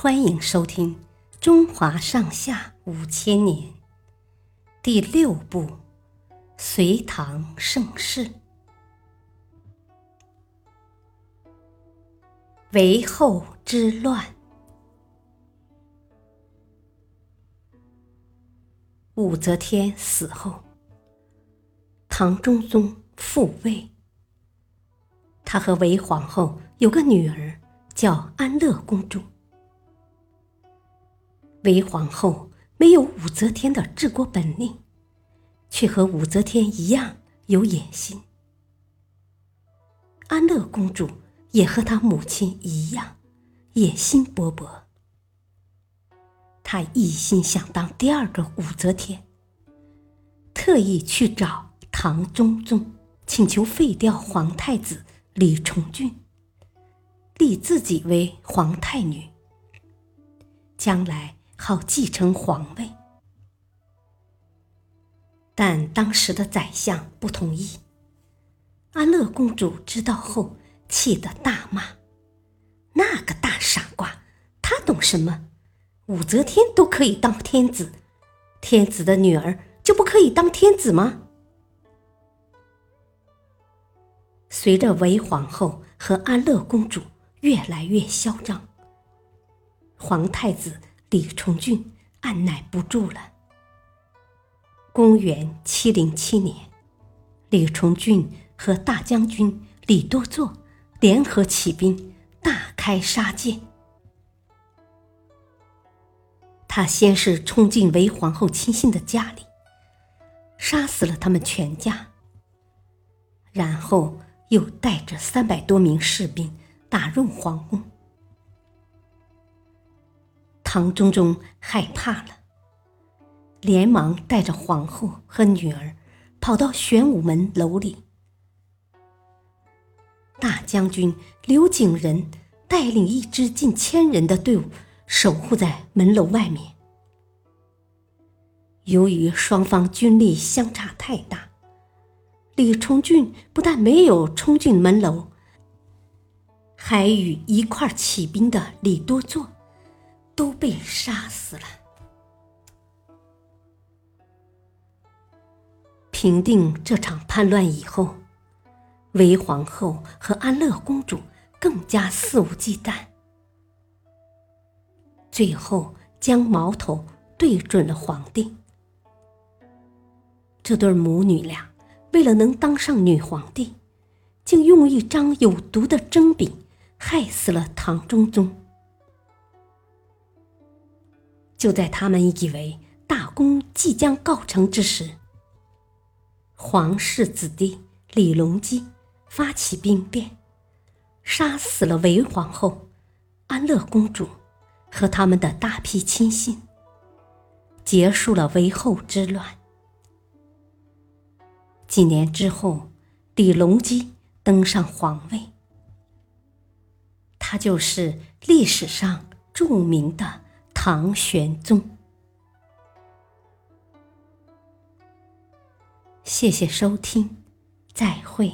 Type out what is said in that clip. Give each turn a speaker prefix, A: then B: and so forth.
A: 欢迎收听《中华上下五千年》第六部《隋唐盛世》——韦后之乱。武则天死后，唐中宗复位。他和韦皇后有个女儿，叫安乐公主。韦皇后没有武则天的治国本领，却和武则天一样有野心。安乐公主也和她母亲一样，野心勃勃。她一心想当第二个武则天，特意去找唐中宗，请求废掉皇太子李重俊，立自己为皇太女，将来。好继承皇位，但当时的宰相不同意。安乐公主知道后，气得大骂：“那个大傻瓜，他懂什么？武则天都可以当天子，天子的女儿就不可以当天子吗？”随着韦皇后和安乐公主越来越嚣张，皇太子。李重俊按耐不住了。公元七零七年，李重俊和大将军李多作联合起兵，大开杀戒。他先是冲进韦皇后亲信的家里，杀死了他们全家，然后又带着三百多名士兵打入皇宫。唐中宗害怕了，连忙带着皇后和女儿跑到玄武门楼里。大将军刘景仁带领一支近千人的队伍守护在门楼外面。由于双方军力相差太大，李重俊不但没有冲进门楼，还与一块起兵的李多作。都被杀死了。平定这场叛乱以后，韦皇后和安乐公主更加肆无忌惮，最后将矛头对准了皇帝。这对母女俩为了能当上女皇帝，竟用一张有毒的针笔害死了唐中宗。就在他们以为大功即将告成之时，皇室子弟李隆基发起兵变，杀死了韦皇后、安乐公主和他们的大批亲信，结束了韦后之乱。几年之后，李隆基登上皇位，他就是历史上著名的。唐玄宗，谢谢收听，再会。